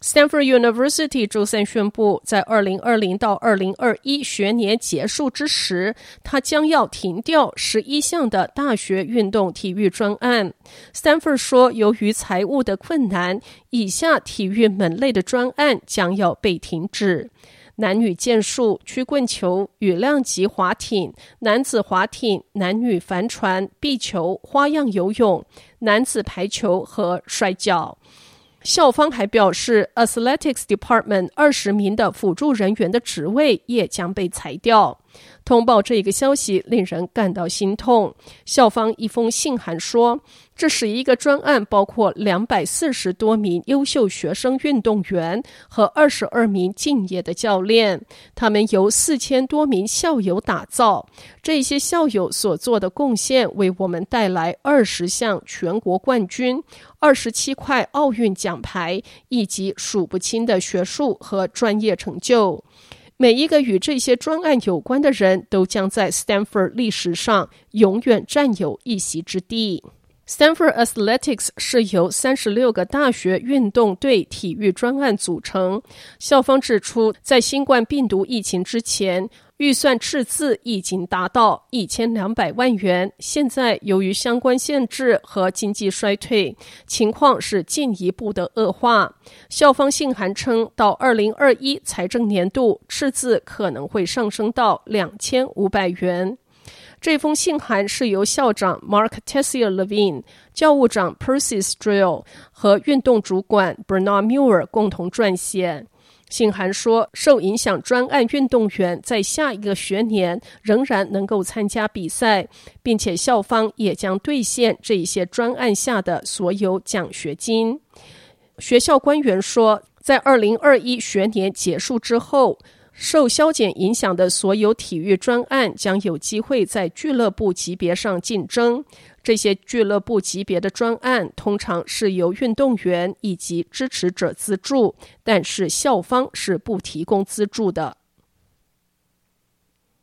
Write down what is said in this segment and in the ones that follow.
Stanford University 周三宣布，在二零二零到二零二一学年结束之时，它将要停掉十一项的大学运动体育专案。Stanford 说，由于财务的困难，以下体育门类的专案将要被停止。男女剑术、曲棍球、羽量级划艇、男子划艇、男女帆船、壁球、花样游泳、男子排球和摔跤。校方还表示，Athletics Department 二十名的辅助人员的职位也将被裁掉。通报这个消息令人感到心痛。校方一封信函说，这是一个专案，包括两百四十多名优秀学生运动员和二十二名敬业的教练，他们由四千多名校友打造。这些校友所做的贡献，为我们带来二十项全国冠军、二十七块奥运奖牌以及数不清的学术和专业成就。每一个与这些专案有关的人都将在 Stanford 历史上永远占有一席之地。Stanford Athletics 是由三十六个大学运动队体育专案组成。校方指出，在新冠病毒疫情之前，预算赤字已经达到一千两百万元。现在由于相关限制和经济衰退，情况是进一步的恶化。校方信函称，到二零二一财政年度，赤字可能会上升到两千五百元。这封信函是由校长 Mark Tessier Levine、教务长 Percy Strel 和运动主管 Bernard Muir 共同撰写。信函说，受影响专案运动员在下一个学年仍然能够参加比赛，并且校方也将兑现这一些专案下的所有奖学金。学校官员说，在二零二一学年结束之后，受削减影响的所有体育专案将有机会在俱乐部级别上竞争。这些俱乐部级别的专案通常是由运动员以及支持者资助，但是校方是不提供资助的。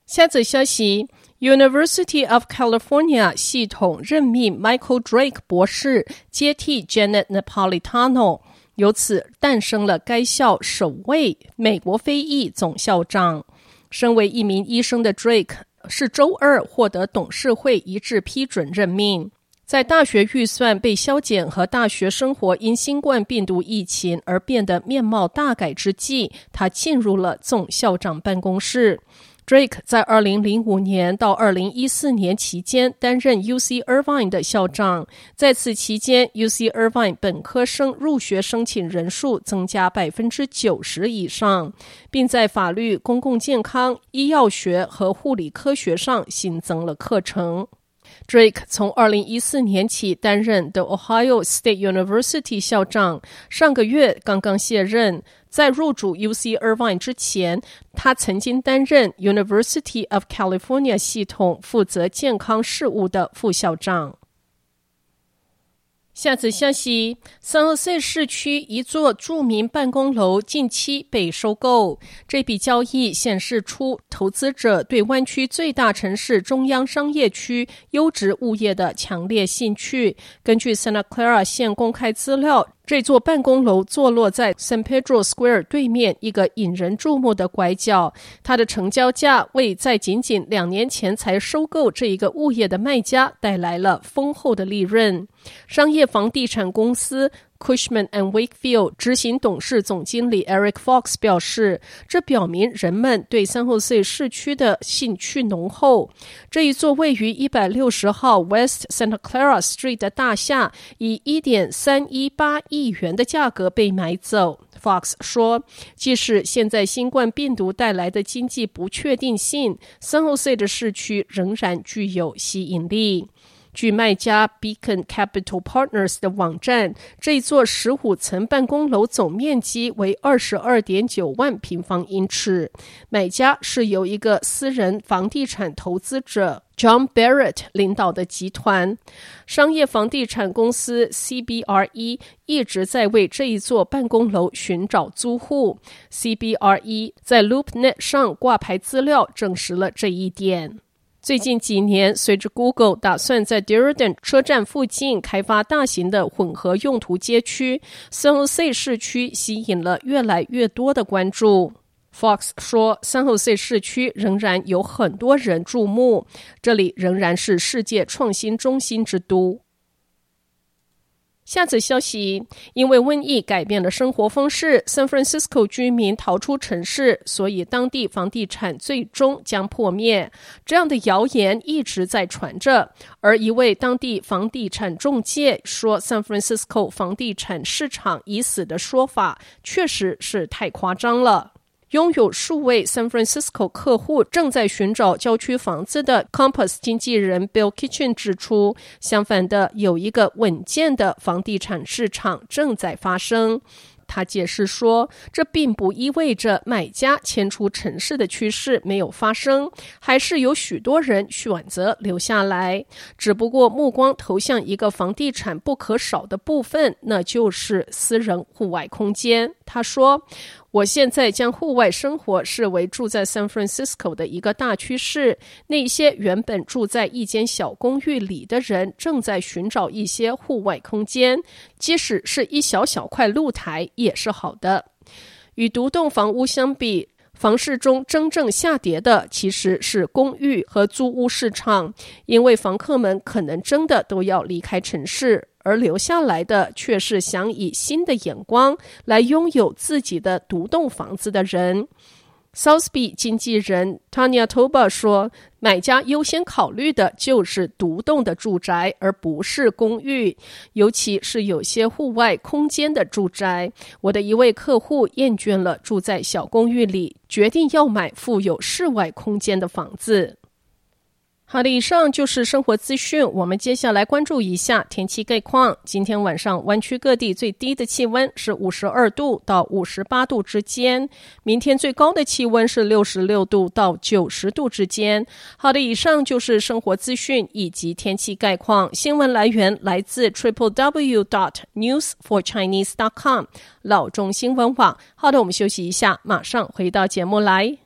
下则消息：University of California 系统任命 Michael Drake 博士接替 Janet Napolitano。由此诞生了该校首位美国非裔总校长。身为一名医生的 Drake 是周二获得董事会一致批准任命。在大学预算被削减和大学生活因新冠病毒疫情而变得面貌大改之际，他进入了总校长办公室。Drake 在二零零五年到二零一四年期间担任 UC Irvine 的校长，在此期间，UC Irvine 本科生入学申请人数增加百分之九十以上，并在法律、公共健康、医药学和护理科学上新增了课程。Drake 从二零一四年起担任 The Ohio State University 校长，上个月刚刚卸任。在入主 UC Irvine 之前，他曾经担任 University of California 系统负责健康事务的副校长。下次消息，San Jose 市区一座著名办公楼近期被收购。这笔交易显示出投资者对湾区最大城市中央商业区优质物业的强烈兴趣。根据 Santa Clara 县公开资料。这座办公楼坐落在 San Pedro Square 对面一个引人注目的拐角，它的成交价为在仅仅两年前才收购这一个物业的卖家带来了丰厚的利润。商业房地产公司。Cushman and Wakefield 执行董事总经理 Eric Fox 表示，这表明人们对三后 C 市区的兴趣浓厚。这一座位于一百六十号 West Santa Clara Street 的大厦，以一点三一八亿元的价格被买走。Fox 说，即使现在新冠病毒带来的经济不确定性，三后 C 的市区仍然具有吸引力。据卖家 Beacon Capital Partners 的网站，这座十五层办公楼总面积为二十二点九万平方英尺。买家是由一个私人房地产投资者 John Barrett 领导的集团。商业房地产公司 CBRE 一直在为这一座办公楼寻找租户。CBRE 在 LoopNet 上挂牌资料证实了这一点。最近几年，随着 Google 打算在 d u r d e n 车站附近开发大型的混合用途街区，San Jose 市区吸引了越来越多的关注。Fox 说，San Jose 市区仍然有很多人注目，这里仍然是世界创新中心之都。下则消息，因为瘟疫改变了生活方式，San Francisco 居民逃出城市，所以当地房地产最终将破灭。这样的谣言一直在传着，而一位当地房地产中介说，San Francisco 房地产市场已死的说法，确实是太夸张了。拥有数位 San Francisco 客户正在寻找郊区房子的 Compass 经纪人 Bill Kitchen 指出，相反的，有一个稳健的房地产市场正在发生。他解释说，这并不意味着买家迁出城市的趋势没有发生，还是有许多人选择留下来。只不过目光投向一个房地产不可少的部分，那就是私人户外空间。他说。我现在将户外生活视为住在 San Francisco 的一个大趋势。那些原本住在一间小公寓里的人，正在寻找一些户外空间，即使是一小小块露台也是好的。与独栋房屋相比，房市中真正下跌的其实是公寓和租屋市场，因为房客们可能真的都要离开城市。而留下来的却是想以新的眼光来拥有自己的独栋房子的人。Sotheby 经纪人 Tanya Toba 说：“买家优先考虑的就是独栋的住宅，而不是公寓，尤其是有些户外空间的住宅。”我的一位客户厌倦了住在小公寓里，决定要买富有室外空间的房子。好的，以上就是生活资讯。我们接下来关注一下天气概况。今天晚上湾区各地最低的气温是五十二度到五十八度之间，明天最高的气温是六十六度到九十度之间。好的，以上就是生活资讯以及天气概况。新闻来源来自 triple w dot news for chinese dot com 老中新闻网。好的，我们休息一下，马上回到节目来。